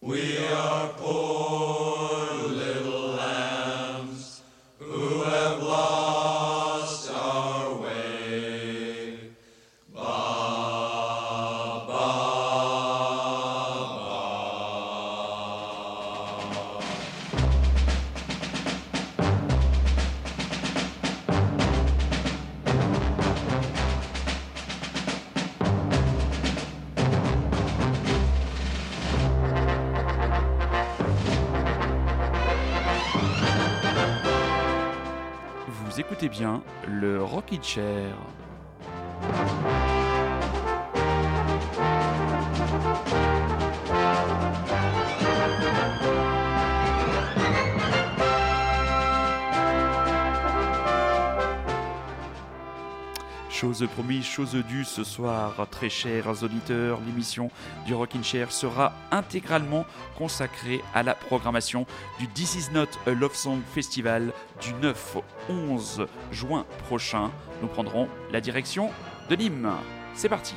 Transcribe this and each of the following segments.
We are poor. Le Chose promise, chose due ce soir, très chers auditeurs, l'émission du Rockin' Chair sera intégralement consacrée à la programmation du This Is Not a Love Song Festival du 9 au 11 juin prochain. Nous prendrons la direction de Nîmes. C'est parti.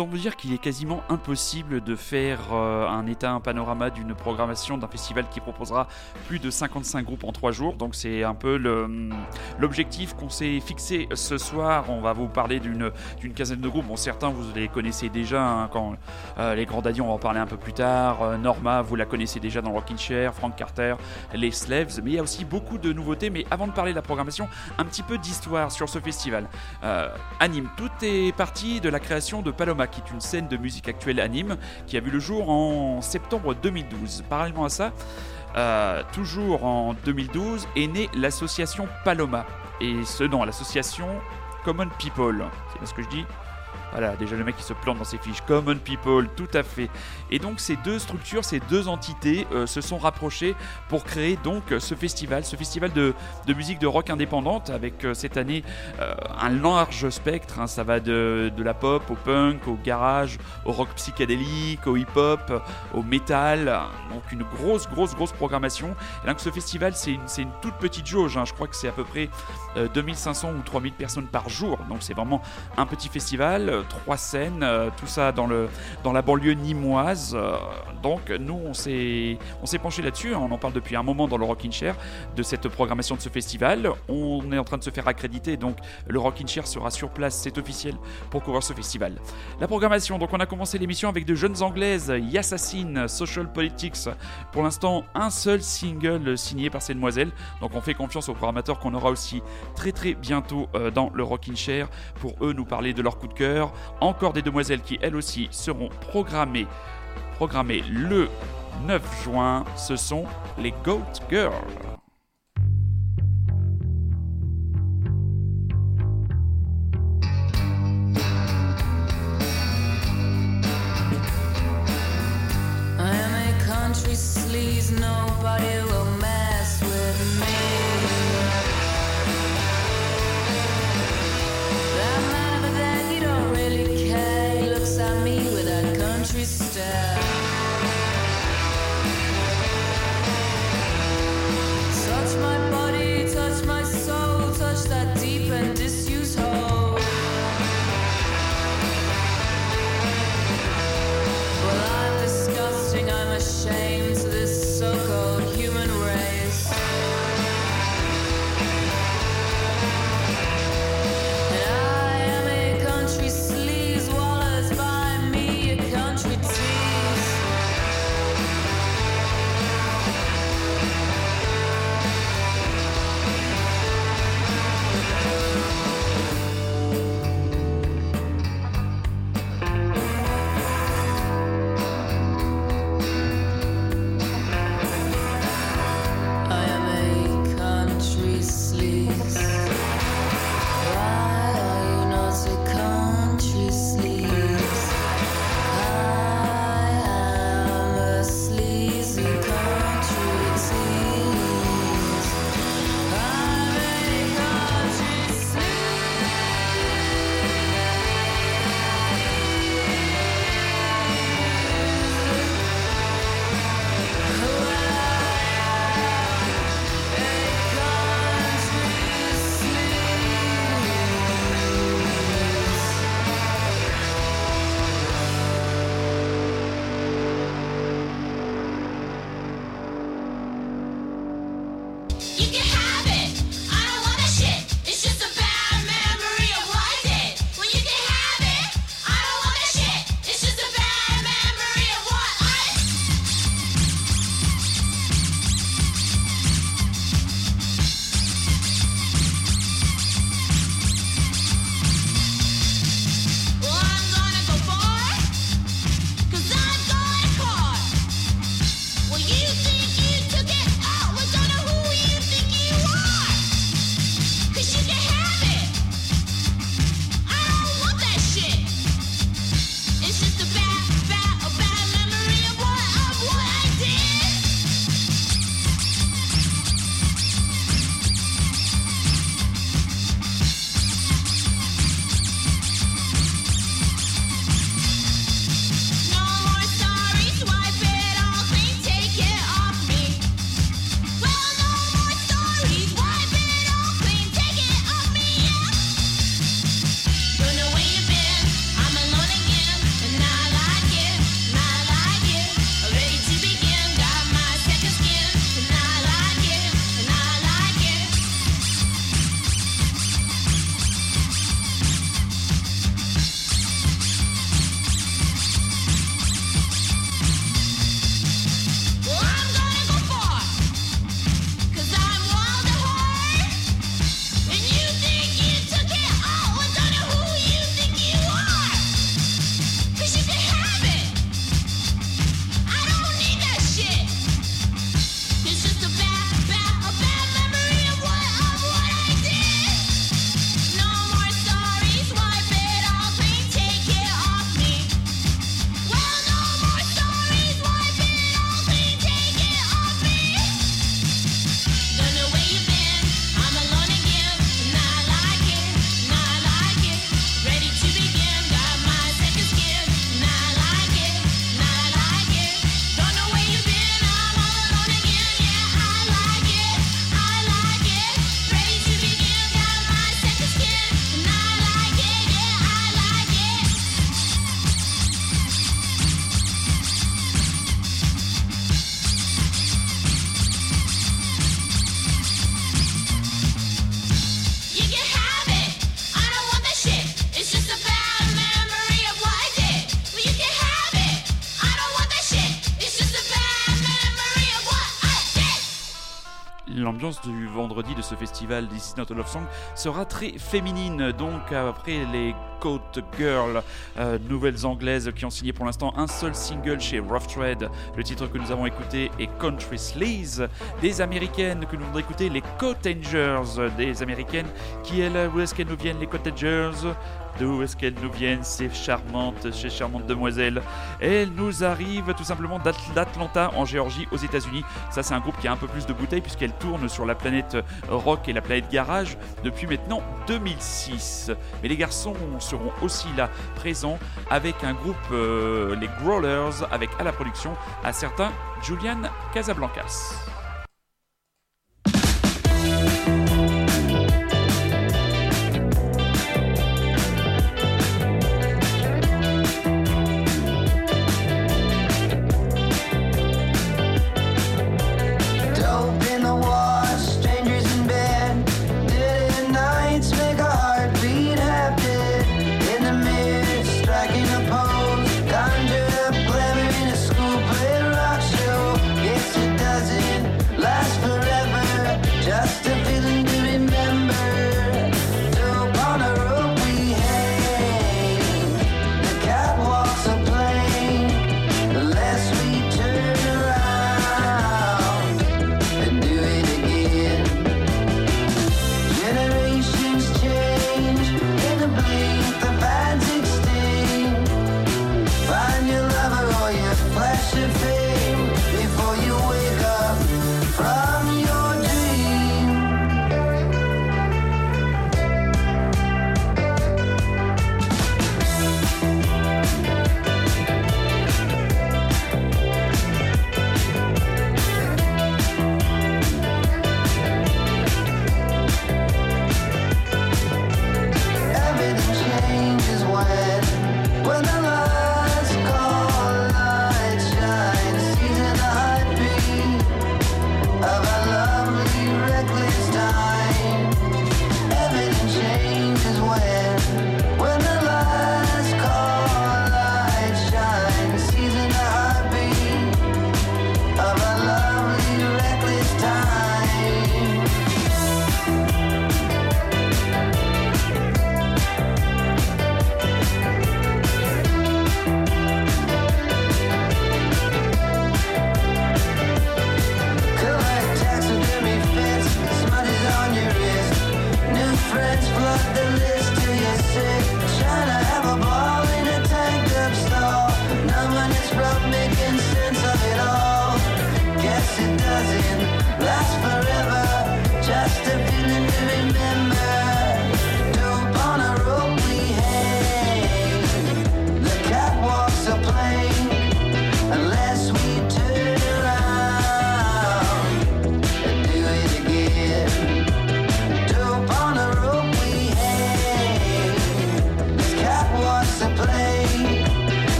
Autant vous dire qu'il est quasiment impossible de faire euh, un état, un panorama d'une programmation d'un festival qui proposera plus de 55 groupes en 3 jours. Donc c'est un peu le- l'objectif qu'on s'est fixé ce soir. On va vous parler d'une quinzaine de groupes. Bon, certains vous les connaissez déjà. hein, quand euh, les Grands Daddies, on va en parler un peu plus tard. Euh, Norma, vous la connaissez déjà dans Rockin' Chair. Frank Carter, les Slaves. Mais il y a aussi beaucoup de nouveautés. Mais avant de parler de la programmation, un petit peu d'histoire sur ce festival. Anime, tout est parti de la création de Paloma, qui est une scène de musique actuelle anime, qui a vu le jour en septembre 2012. Parallèlement à ça, euh, toujours en 2012, est née l'association Paloma. Et ce nom, l'association Common People. C'est bien ce que je dis voilà, déjà le mec qui se plante dans ses fiches. Common People, tout à fait. Et donc ces deux structures, ces deux entités euh, se sont rapprochées pour créer donc ce festival, ce festival de, de musique de rock indépendante avec euh, cette année euh, un large spectre. hein. ça va de, de la pop au punk, au garage, au rock psychédélique, au hip-hop, au metal. Donc une grosse, grosse, grosse programmation. Et donc ce festival, c'est une, une toute petite jauge. hein. Je crois que c'est à peu près euh, 2500 ou 3000 personnes par jour. Donc c'est vraiment un petit festival, trois scènes, euh, tout ça dans, le, dans la banlieue nimoise. euh, donc nous, on s'est, on s'est penché là-dessus, hein, on en parle depuis un moment dans le Rockin' Chair, de cette programmation de ce festival. On est en train de se faire accréditer, donc le Rockin' Chair sera sur place, c'est officiel, pour couvrir ce festival. La programmation, donc on a commencé l'émission avec de jeunes anglaises, Yassassin, Social Politics. Pour l'instant, un seul single signé par ces demoiselles, donc on fait confiance aux programmateurs qu'on aura aussi très très bientôt euh, dans le Rockin' Chair pour eux nous parler de leur coup de cœur. Encore des demoiselles qui elles aussi seront programmées, programmées le 9 juin. Ce sont les Goat Girls. Country nobody will l'ambiance du vendredi de ce festival This Is Not a Love Song sera très féminine. Donc après les Coat Girl, euh, nouvelles anglaises qui ont signé pour l'instant un seul single chez Rough Trade. Le titre que nous avons écouté est Country Sleaze. Des américaines que nous allons écouter, les Cottagers. Des américaines qui, elles, où est-ce qu'elles nous viennent, les Cottagers D'où est-ce qu'elles nous viennent, ces charmantes, ces charmantes demoiselles? Elles nous arrivent tout simplement d'Atlanta, en Géorgie, aux États-Unis. Ça, c'est un groupe qui a un peu plus de bouteilles, puisqu'elle tourne sur la planète rock et la planète garage depuis maintenant 2006. Mais les garçons seront aussi là, présents, avec un groupe, euh, les Growlers, avec à la production un certain Julian Casablancas.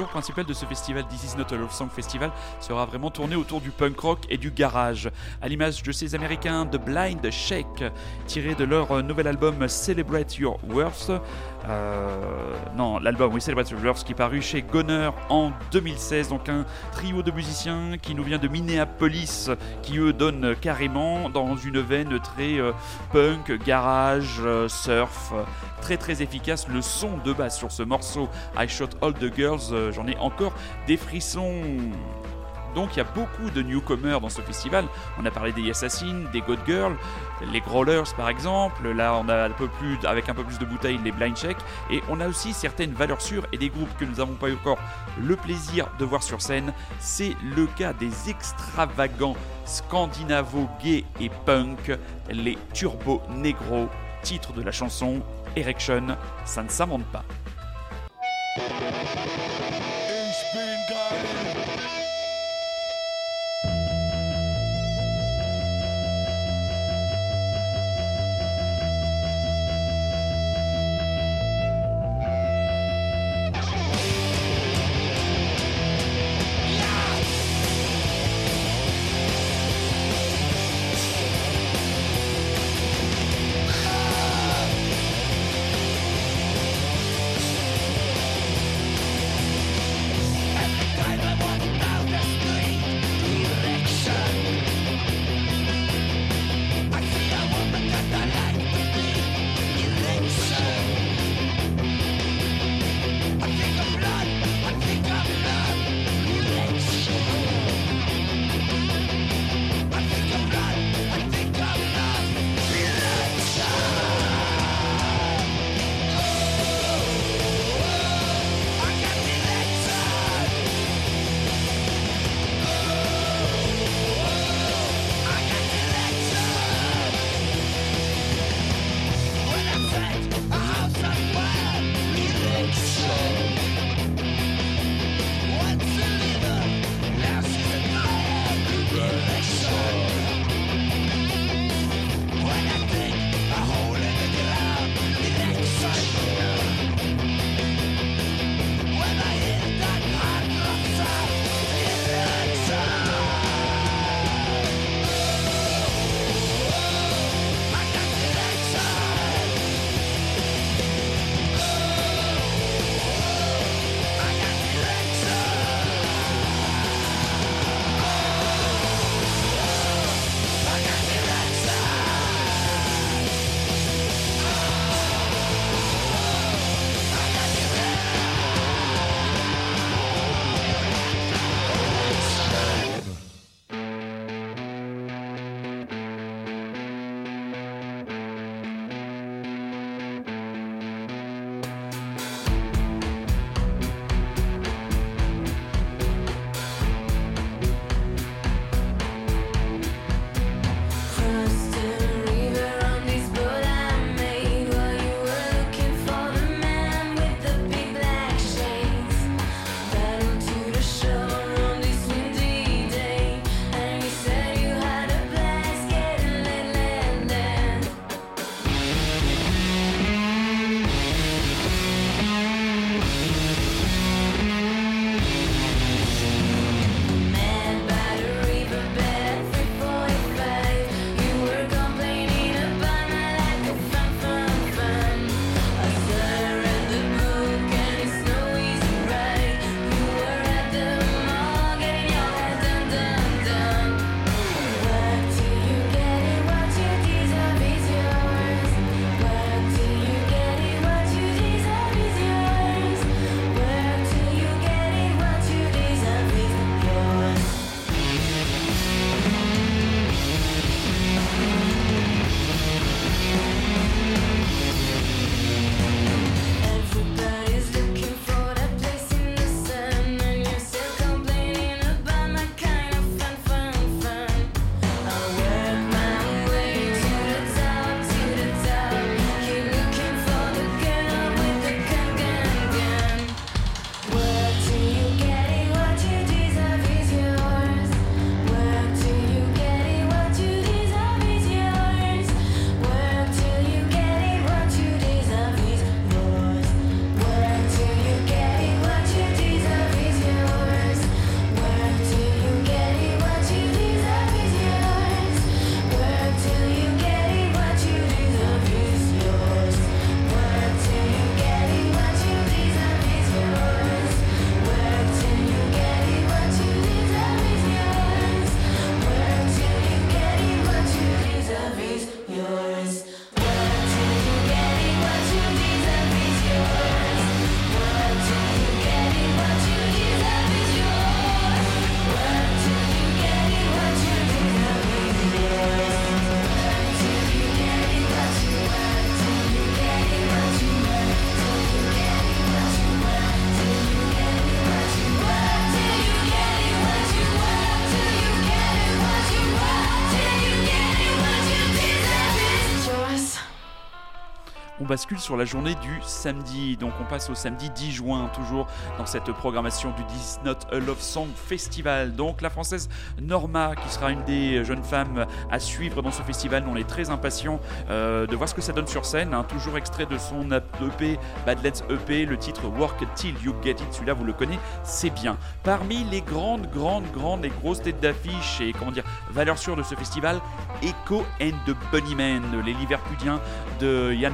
Couleur principale de ce festival, This Is Not a Love Song Festival, sera vraiment tournée autour du punk rock et du garage, à l'image de ces Américains de Blind Shake, tiré de leur nouvel album Celebrate Your Worth. Euh, non, l'album, oui, Celebrate Worth, qui parut chez Goner en 2016. Donc un trio de musiciens qui nous vient de Minneapolis, qui eux donnent carrément dans une veine très euh, punk, garage, euh, surf, très très efficace. Le son de basse sur ce morceau, I Shot All the Girls, j'en ai encore des frissons. Donc il y a beaucoup de newcomers dans ce festival. On a parlé des Assassins, des God Girls, les Growlers par exemple. Là, on a un peu plus, avec un peu plus de bouteilles, les Blind Check. Et on a aussi certaines valeurs sûres et des groupes que nous n'avons pas eu encore le plaisir de voir sur scène. C'est le cas des extravagants scandinavo gay et punk, les Turbo Negro. Titre de la chanson Erection, ça ne s'invente pas. Bascule sur la journée du samedi. Donc on passe au samedi 10 juin, toujours dans cette programmation du This Not a Love Song Festival. Donc la française Norma, qui sera une des jeunes femmes à suivre dans ce festival. On est très impatients euh, de voir ce que ça donne sur scène. hein. Toujours extrait de son EP, Badlands EP, le titre Work Till You Get It. Celui-là, vous le connaissez, c'est bien. Parmi les grandes, grandes, grandes et grosses têtes d'affiche et comment dire, valeurs sûres de ce festival, Echo and the Bunnymen, les Liverpudiens de Ian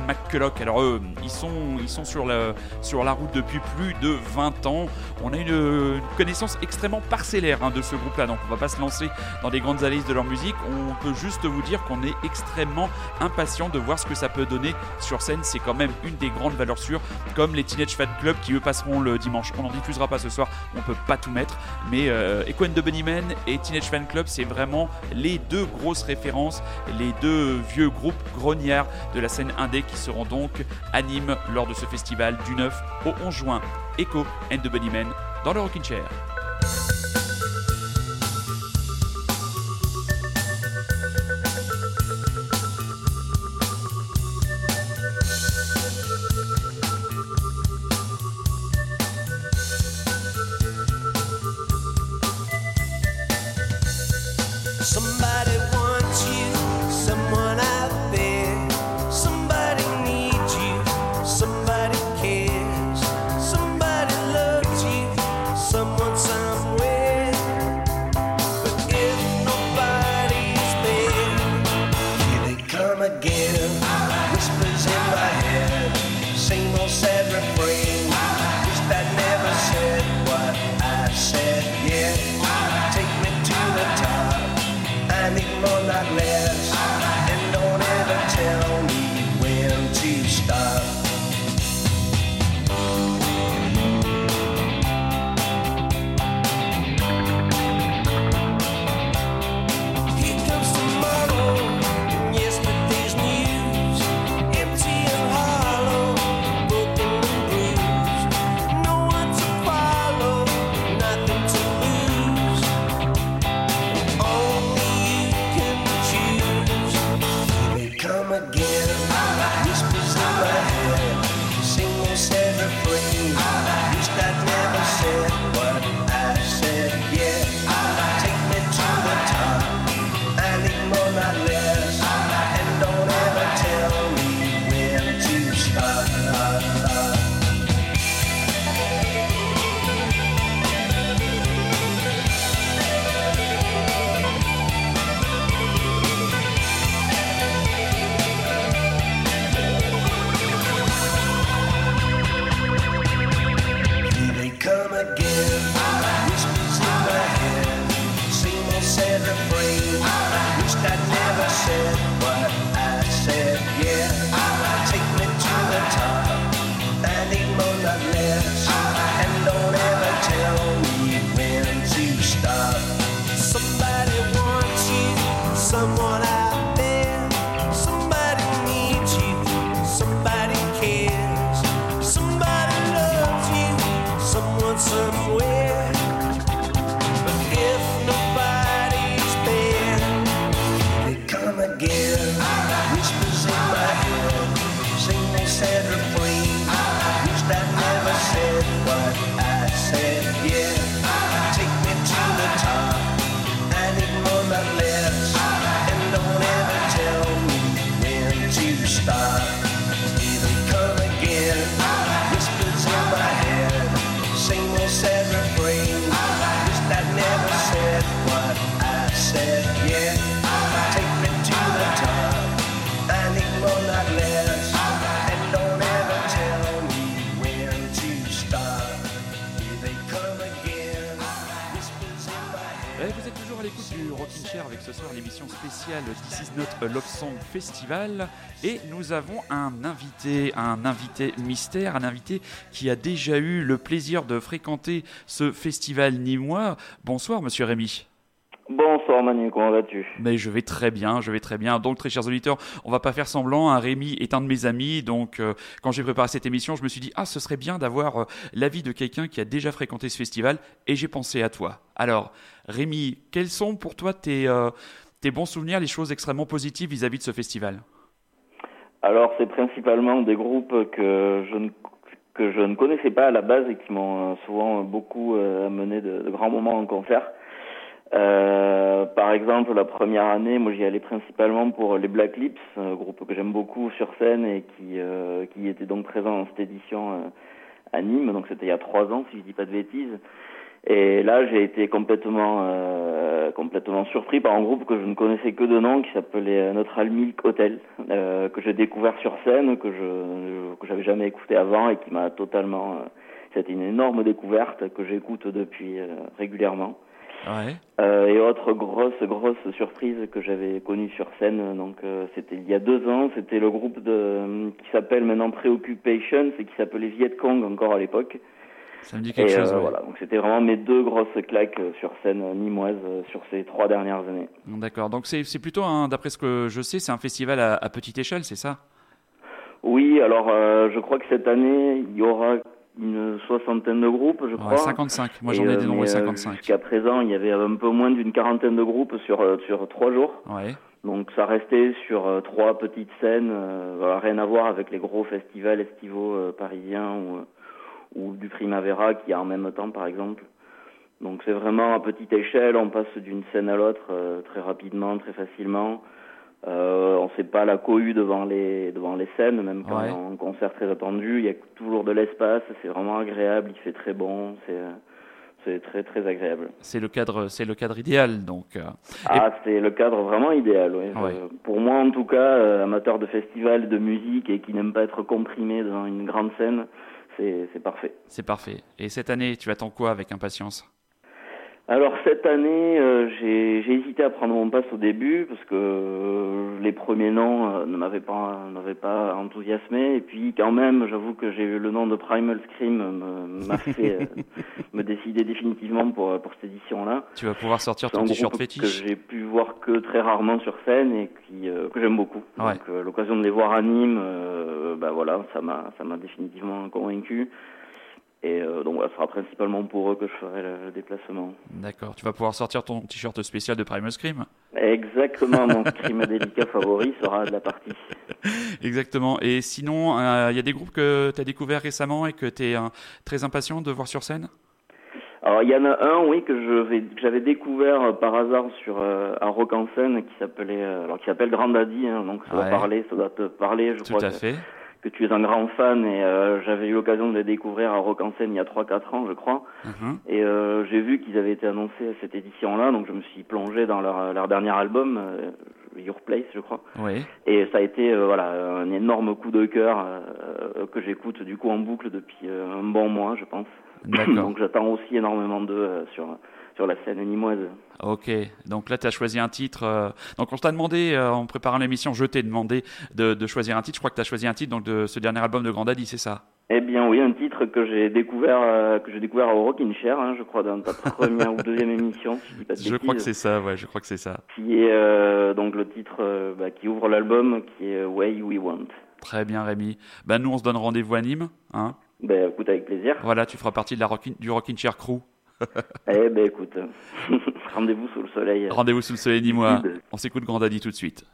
Alors eux, ils sont, ils sont sur, la, sur la route depuis plus de 20 ans. On a une, connaissance extrêmement parcellaire hein, de ce groupe-là, donc on va pas se lancer dans des grandes analyses de leur musique. On peut juste vous dire qu'on est extrêmement impatient de voir ce que ça peut donner sur scène. C'est quand même une des grandes valeurs sûres, comme les Teenage Fan Club qui eux passeront le dimanche. On n'en diffusera pas ce soir, on peut pas tout mettre, mais euh, and the Bunnymen et Teenage Fan Club, c'est vraiment les deux grosses références, les deux vieux groupes grognards de la scène indé qui seront donc à Nîmes lors de ce festival du 9 au 11 juin. Echo and the Bunnymen dans le Rockin' Chair. say ce soir l'émission spéciale This is not Love Song Festival et nous avons un invité, un invité mystère, un invité qui a déjà eu le plaisir de fréquenter ce festival nîmois. Bonsoir Monsieur Rémy. Bonsoir Manu, comment vas-tu? Mais je vais très bien, je vais très bien. Donc, très chers auditeurs, on va pas faire semblant. hein. Rémi est un de mes amis. Donc, euh, quand j'ai préparé cette émission, je me suis dit, ah, ce serait bien d'avoir euh, l'avis de quelqu'un qui a déjà fréquenté ce festival. Et j'ai pensé à toi. Alors, Rémi, quels sont pour toi tes, euh, tes bons souvenirs, les choses extrêmement positives vis-à-vis de ce festival? Alors, c'est principalement des groupes que je ne ne connaissais pas à la base et qui m'ont euh, souvent beaucoup euh, amené de, grands moments en concert. Par exemple, la première année, moi j'y allais principalement pour les Black Lips, groupe que j'aime beaucoup sur scène et qui était donc présent dans cette édition à Nîmes, donc c'était il y a trois ans si je dis pas de bêtises. Et là, j'ai été complètement euh, complètement surpris par un groupe que je ne connaissais que de nom, qui s'appelait Neutral Milk Hotel, euh, que j'ai découvert sur scène, que je que j'avais jamais écouté avant et qui m'a totalement. euh, C'était une énorme découverte que j'écoute depuis euh, régulièrement. Ouais. Euh, et autre grosse grosse surprise que j'avais connue sur scène, donc euh, c'était il y a deux ans, c'était le groupe de qui s'appelle maintenant Preoccupation, c'est qui s'appelait Viet Cong encore à l'époque. Ça me dit quelque Et chose. euh, ouais. voilà, donc c'était vraiment mes deux grosses claques euh, sur scène nimoise euh, sur ces trois dernières années. D'accord. Donc c'est plutôt, un- d'après ce que je sais, c'est un festival à, à petite échelle, c'est ça? Oui, alors je crois que cette année il y aura une soixantaine de groupes, je crois. Ouais, 55. Moi j'en ai dénombré mais, euh, 55. Jusqu'à présent, il y avait un peu moins d'une quarantaine de groupes sur sur trois jours. Ouais. Donc ça restait sur trois petites scènes, euh, voilà, rien à voir avec les gros festivals estivaux euh, parisiens ou, ou du Primavera qui a en même temps par exemple. Donc c'est vraiment à petite échelle, on passe d'une scène à l'autre euh, très rapidement, très facilement. Euh, on sait pas la cohue devant les devant les scènes, même quand Ouais. y a un concert très attendu, il y a toujours de l'espace, c'est vraiment agréable, il fait très bon, c'est c'est très très agréable. C'est le cadre, c'est le cadre idéal. Donc. euh, Ah, c'est le cadre vraiment idéal, oui. Ouais. Euh, pour moi, en tout cas, euh, amateur de festival, de musique et qui n'aime pas être comprimé devant une grande scène, c'est parfait. C'est parfait. Et cette année, tu attends quoi avec impatience? Alors cette année, euh, j'ai hésité à prendre mon pass au début parce que euh, les premiers noms euh, ne m'avaient pas pas enthousiasmé et puis quand même, j'avoue que j'ai eu le nom de Primal Scream m'a fait me décider définitivement pour pour cette édition-là. Tu vas pouvoir sortir ton t-shirt fétiche. que j'ai pu voir que très rarement sur scène et qui que j'aime beaucoup. Ouais. Donc l'occasion de les voir à Nîmes, bah voilà, ça m'a ça m'a définitivement convaincu. Et euh, donc ce sera principalement pour eux que je ferai le, le déplacement. D'accord. Tu vas pouvoir sortir ton t-shirt spécial de Primal Scream. Exactement, mon crime délicat favori sera de la partie. Exactement. Et sinon, euh, il y a des groupes que tu as découvert récemment et que tu es très impatient de voir sur scène? Alors il y en a un, oui, que j'avais découvert euh, par hasard sur euh, à Rock en scène, qui s'appelait, euh, alors qui s'appelle Grand Daddy, hein, donc ça Ouais. doit parler, ça doit te parler, je Tout crois. à que- fait. Que tu es un grand fan et euh, j'avais eu l'occasion de les découvrir à Rock en scène il y a 3-4 ans je crois Mhm. et euh, j'ai vu qu'ils avaient été annoncés à cette édition là donc je me suis plongé dans leur, leur dernier album euh, Your Place je crois Oui. et ça a été euh, voilà un énorme coup de cœur euh, que j'écoute du coup en boucle depuis euh, un bon mois je pense donc j'attends aussi énormément d'eux euh, sur sur la scène nimoise Ok, donc là tu as choisi un titre. euh, Donc on t'a demandé, euh, en préparant l'émission, je t'ai demandé de, de choisir un titre. Je crois que tu as choisi un titre donc, de ce dernier album de Grand Daddy, c'est ça? Eh bien oui, un titre que j'ai découvert euh, que j'ai découvert au Rockin' Chair, hein, je crois dans ta première ou deuxième émission, si je dis pas de Je crois que c'est ça, ouais, je crois que c'est ça. qui est donc le titre bah, qui ouvre l'album, qui est Way We Want. Très bien Rémi. Bah nous on se donne rendez-vous à Nîmes. Hein? Ben écoute avec plaisir. voilà, tu feras partie de la Rockin- du Rockin' Chair Crew. Eh ben écoute, rendez-vous sous le soleil. Rendez-vous sous le soleil. Sud. On s'écoute Grand Daddy tout de suite.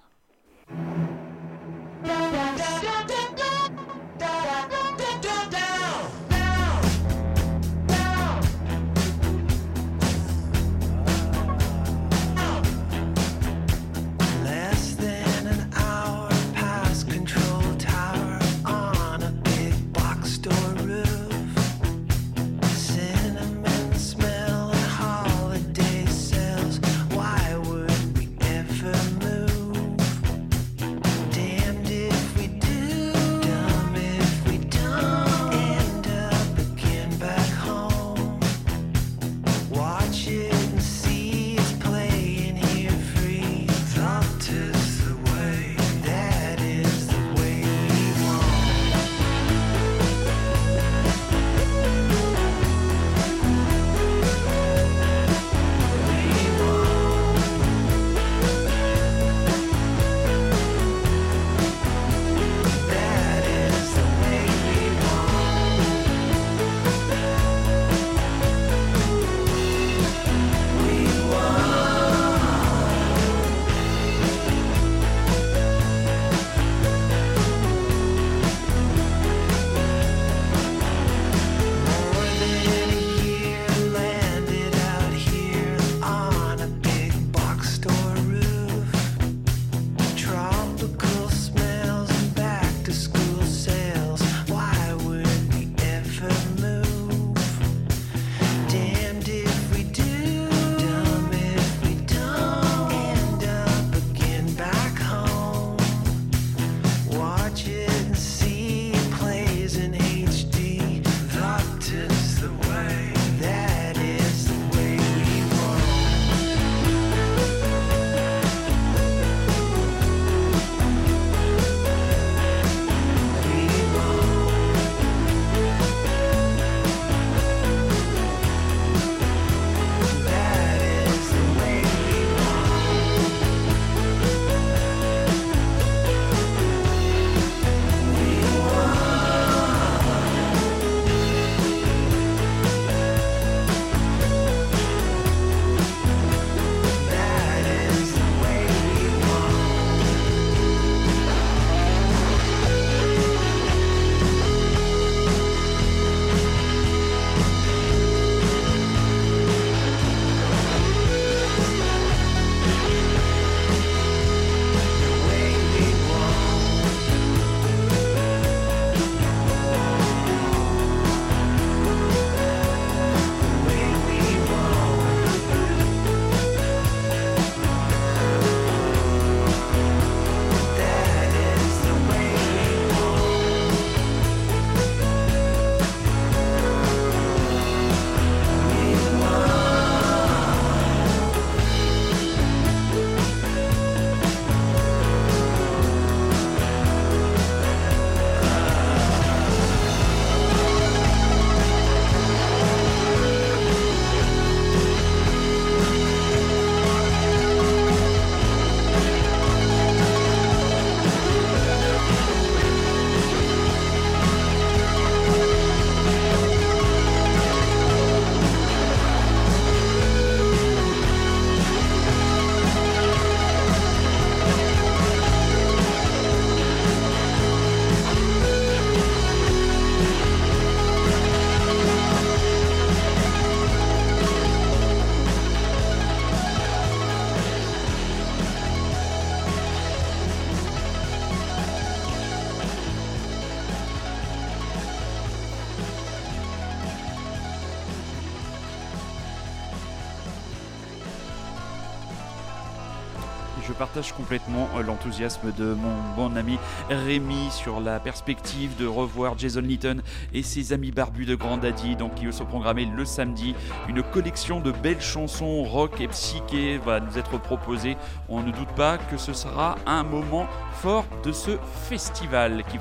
Complètement euh, l'enthousiasme de mon bon ami Rémi sur la perspective de revoir Jason Litton et ses amis barbus de Grand Daddy, donc qui sont programmés le samedi. Une collection de belles chansons rock et psyché va nous être proposée. On ne doute pas que ce sera un moment fort de ce festival qui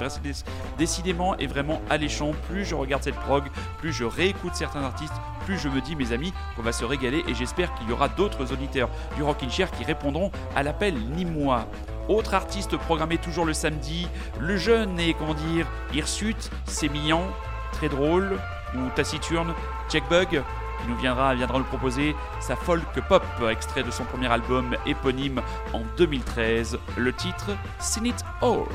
décidément est vraiment alléchant. Plus je regarde cette prog, plus je réécoute certains artistes, plus je me dis, mes amis, qu'on va se régaler et j'espère qu'il y aura d'autres auditeurs du Rockin' Chair qui répondront à l'appel ni moi. Autre artiste programmé toujours le samedi, le jeune et comment dire, hirsute, sémillant, très drôle ou taciturne, Checkbug qui nous viendra, viendra nous proposer sa folk pop, extrait de son premier album éponyme en 2013, le titre Seen It All.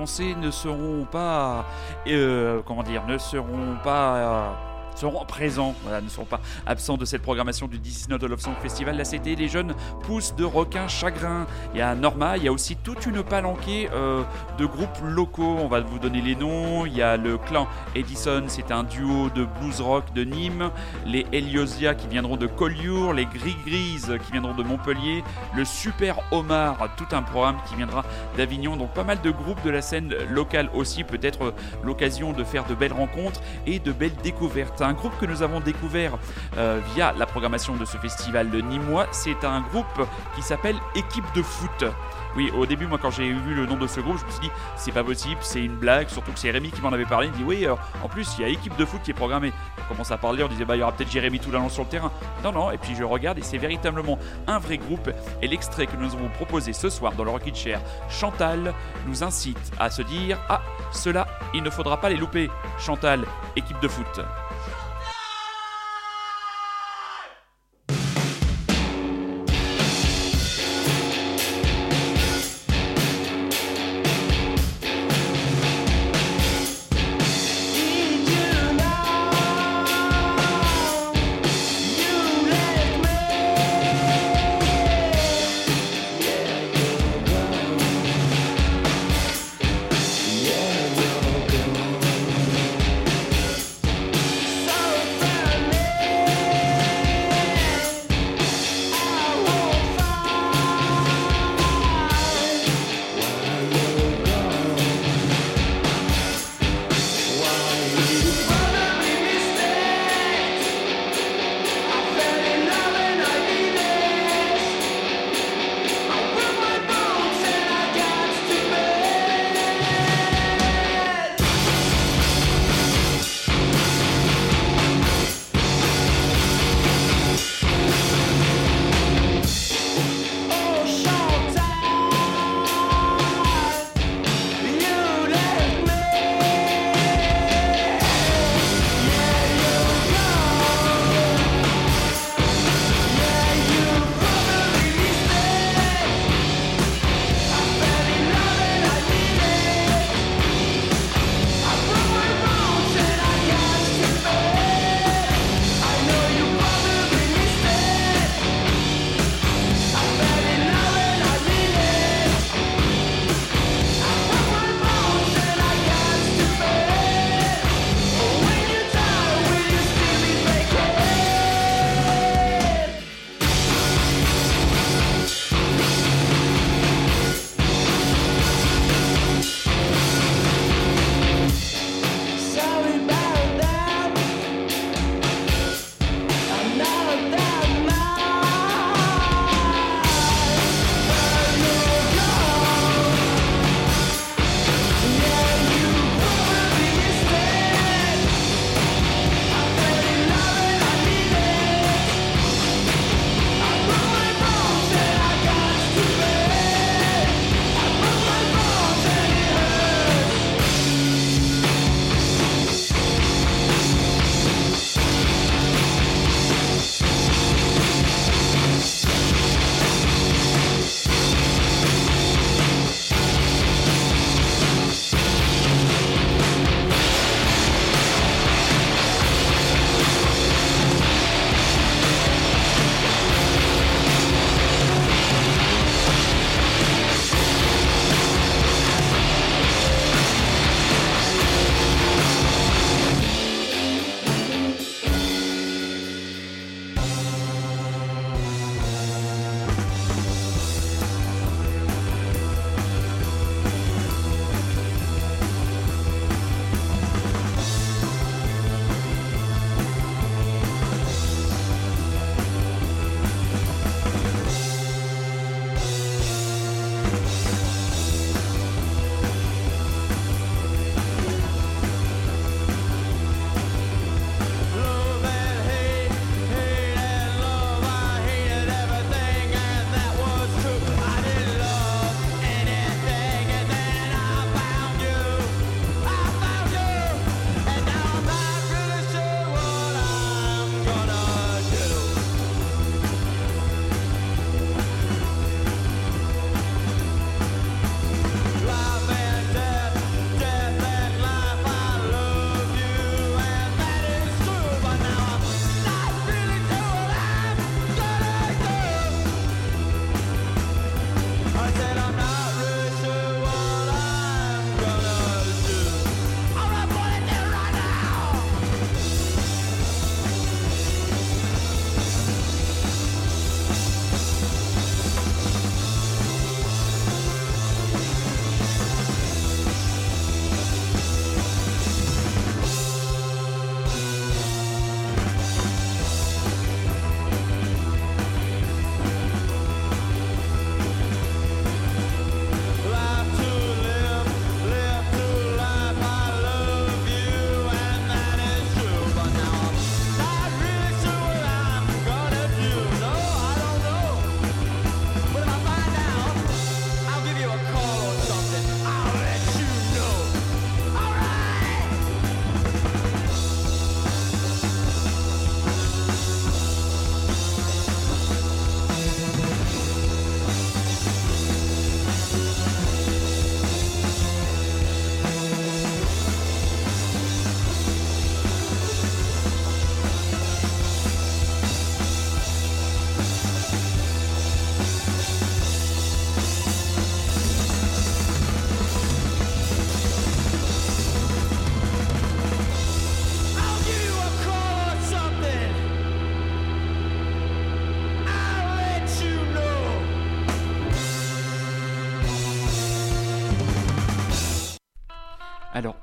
Ne seront pas, euh, comment dire, ne seront pas. Seront présents, ne seront pas absents de cette programmation du 19 Love Song Festival. Là, c'était les jeunes pousses de requins chagrin. Il y a Norma, il y a aussi toute une palanquée euh, de groupes locaux. On va vous donner les noms. Il y a le clan Edison, c'est un duo de blues rock de Nîmes. Les Heliosia qui viendront de Collioure. Les Gris Grises qui viendront de Montpellier. Le Super Omar, tout un programme qui viendra d'Avignon. Donc pas mal de groupes de la scène locale aussi. Peut-être euh, l'occasion de faire de belles rencontres et de belles découvertes. Un groupe que nous avons découvert euh, via la programmation de ce festival de Nîmois, c'est un groupe qui s'appelle Équipe de foot. Oui, au début, moi, quand j'ai vu le nom de ce groupe, je me suis dit, c'est pas possible, c'est une blague. Surtout que c'est Rémi qui m'en avait parlé. Il dit, oui, euh, en plus, il y a équipe de foot qui est programmée. On commence à parler, on disait, bah, il y aura peut-être Jérémy Toulalan sur le terrain. Non, non, et puis je regarde et c'est véritablement un vrai groupe. Et l'extrait que nous avons proposé ce soir dans le Rocket Chair, Chantal, nous incite à se dire, ah, cela, il ne faudra pas les louper. Chantal, équipe de foot.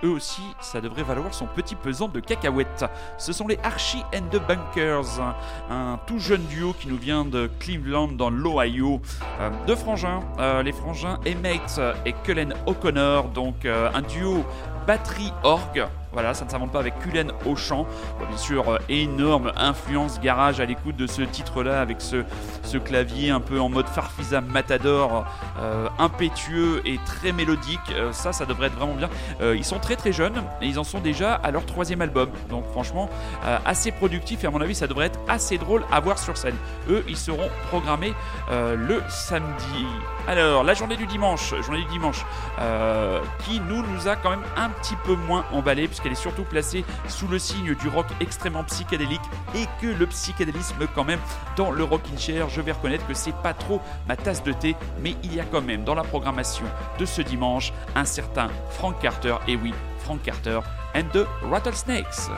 Eux aussi, ça devrait valoir son petit pesant de cacahuètes. Ce sont les Archie and the Bunkers, un tout jeune duo qui nous vient de Cleveland dans l'Ohio, euh, de frangins, euh, les frangins Emmett et Cullen O'Connor, donc euh, un duo batterie-orgue. Voilà, ça ne s'invente pas avec Cullen au chant. Bon, bien sûr, euh, énorme influence garage à l'écoute de ce titre-là, avec ce, clavier un peu en mode Farfisa Matador, euh, impétueux et très mélodique. Euh, ça, ça devrait être vraiment bien. Ils sont très très jeunes et ils en sont déjà à leur troisième album. Donc franchement, assez productif et à mon avis, ça devrait être assez drôle à voir sur scène. Eux, ils seront programmés le samedi. Alors, la journée du dimanche, qui nous nous a quand même un petit peu moins emballé puisqu'elle est surtout placée sous le signe du rock extrêmement psychédélique et que le psychédélisme quand même dans le rocking chair, je vais reconnaître que c'est pas trop ma tasse de thé, mais il y a quand même dans la programmation de ce dimanche un certain Frank Carter, et oui, Frank Carter and the Rattlesnakes.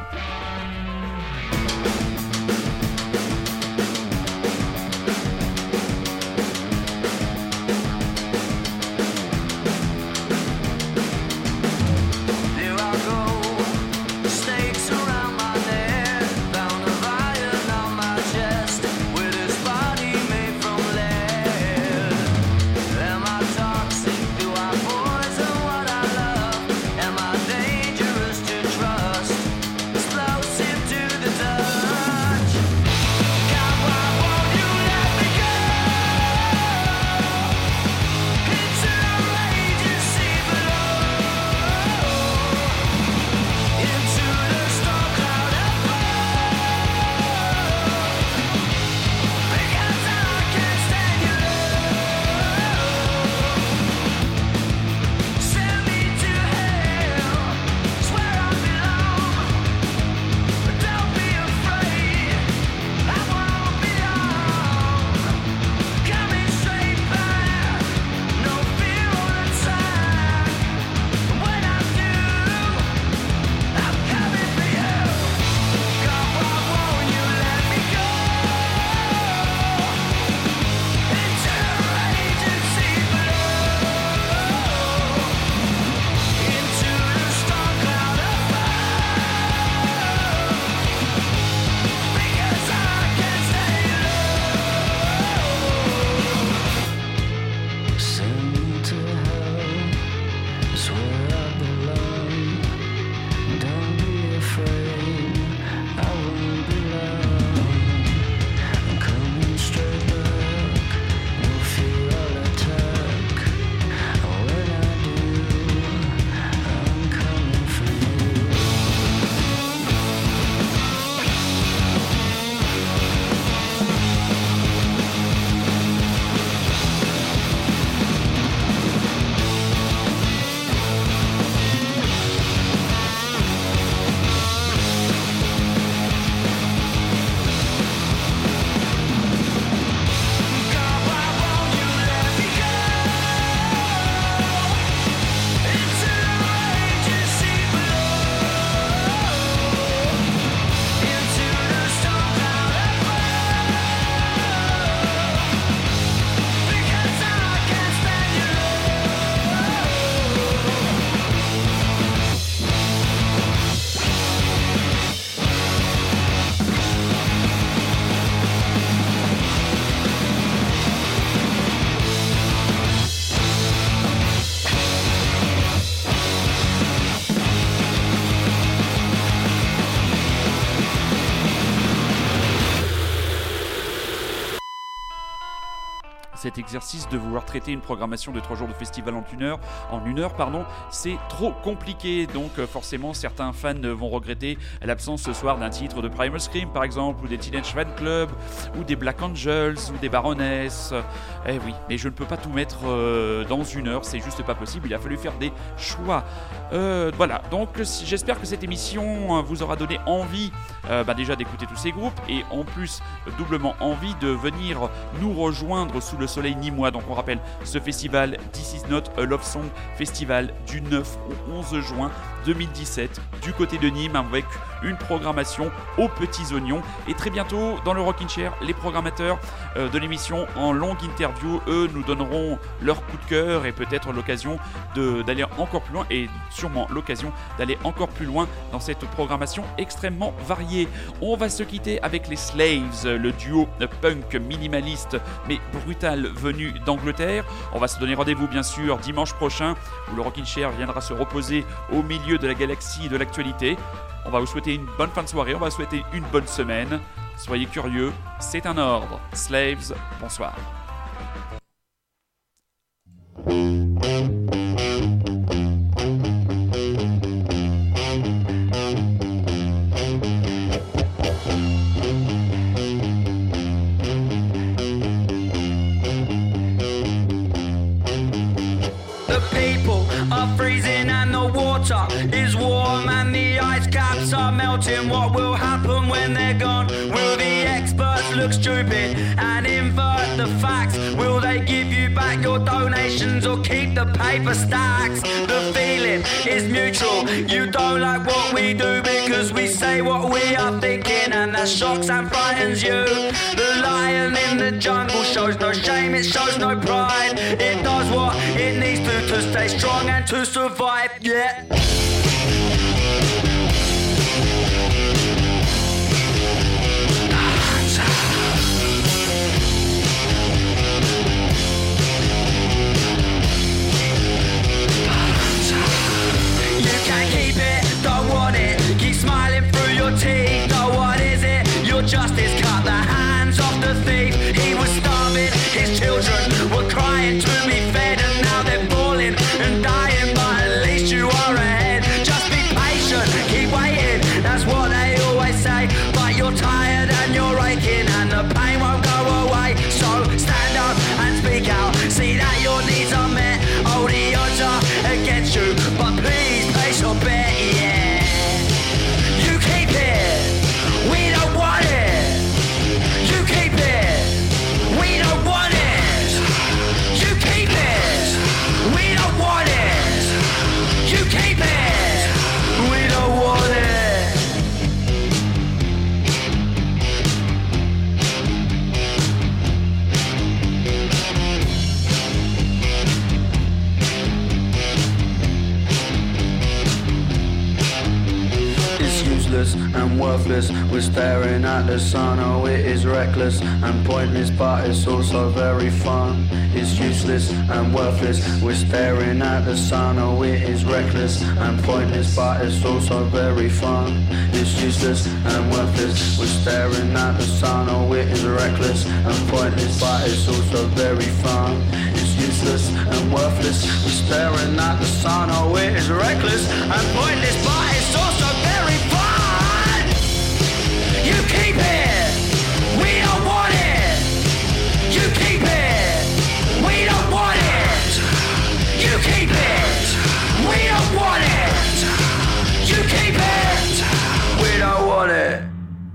Exercice de vouloir traiter une programmation de trois jours de festival en une heure, en une heure pardon, c'est trop compliqué. Donc euh, forcément, certains fans vont regretter l'absence ce soir d'un titre de Primal Scream par exemple, ou des Teenage Fan Club, ou des Black Angels, ou des Baroness. Eh oui, mais je ne peux pas tout mettre euh, dans une heure, c'est juste pas possible. Il a fallu faire des choix. Euh, voilà, donc j'espère que cette émission euh, vous aura donné envie bah, déjà d'écouter tous ces groupes et en plus doublement envie de venir nous rejoindre sous le soleil nîmois. Donc on rappelle ce festival This is not a love song festival du 9 au 11 juin 2017 du côté de Nîmes avec une programmation aux petits oignons. Et très bientôt dans le Rockin' Chair, les programmateurs euh, de l'émission en longue interview, eux, nous donneront leur coup de cœur et peut-être l'occasion d'aller encore plus loin et sûrement l'occasion d'aller encore plus loin dans cette programmation extrêmement variée. On va se quitter avec les Slaves, le duo punk minimaliste mais brutal venu d'Angleterre. On va se donner rendez-vous bien sûr dimanche prochain où le Rockin' Chair viendra se reposer au milieu de la galaxie de l'actualité. On va vous souhaiter une bonne fin de soirée, on va vous souhaiter une bonne semaine. Soyez curieux, c'est un ordre. Slaves, bonsoir. Ice are melting. What will happen when they're gone? Will the experts look stupid and invert the facts? Will they give you back your donations or keep the paper stacks? The feeling is mutual. You don't like what we do because we say what we are thinking and that shocks and frightens you. The lion in the jungle shows no shame, it shows no pride. It does what it needs to to stay strong and to survive. Yeah. We're staring at the sun. Oh, it is reckless and pointless, but it's also very fun. It's useless and worthless. We're staring at the sun. Oh, it is reckless and pointless, but it's also very fun. It's useless and worthless. We're staring at the sun. Oh, it is reckless and pointless, but it's also very fun. It's useless and worthless. We're staring at the sun. Oh, it is reckless and pointless, but it's also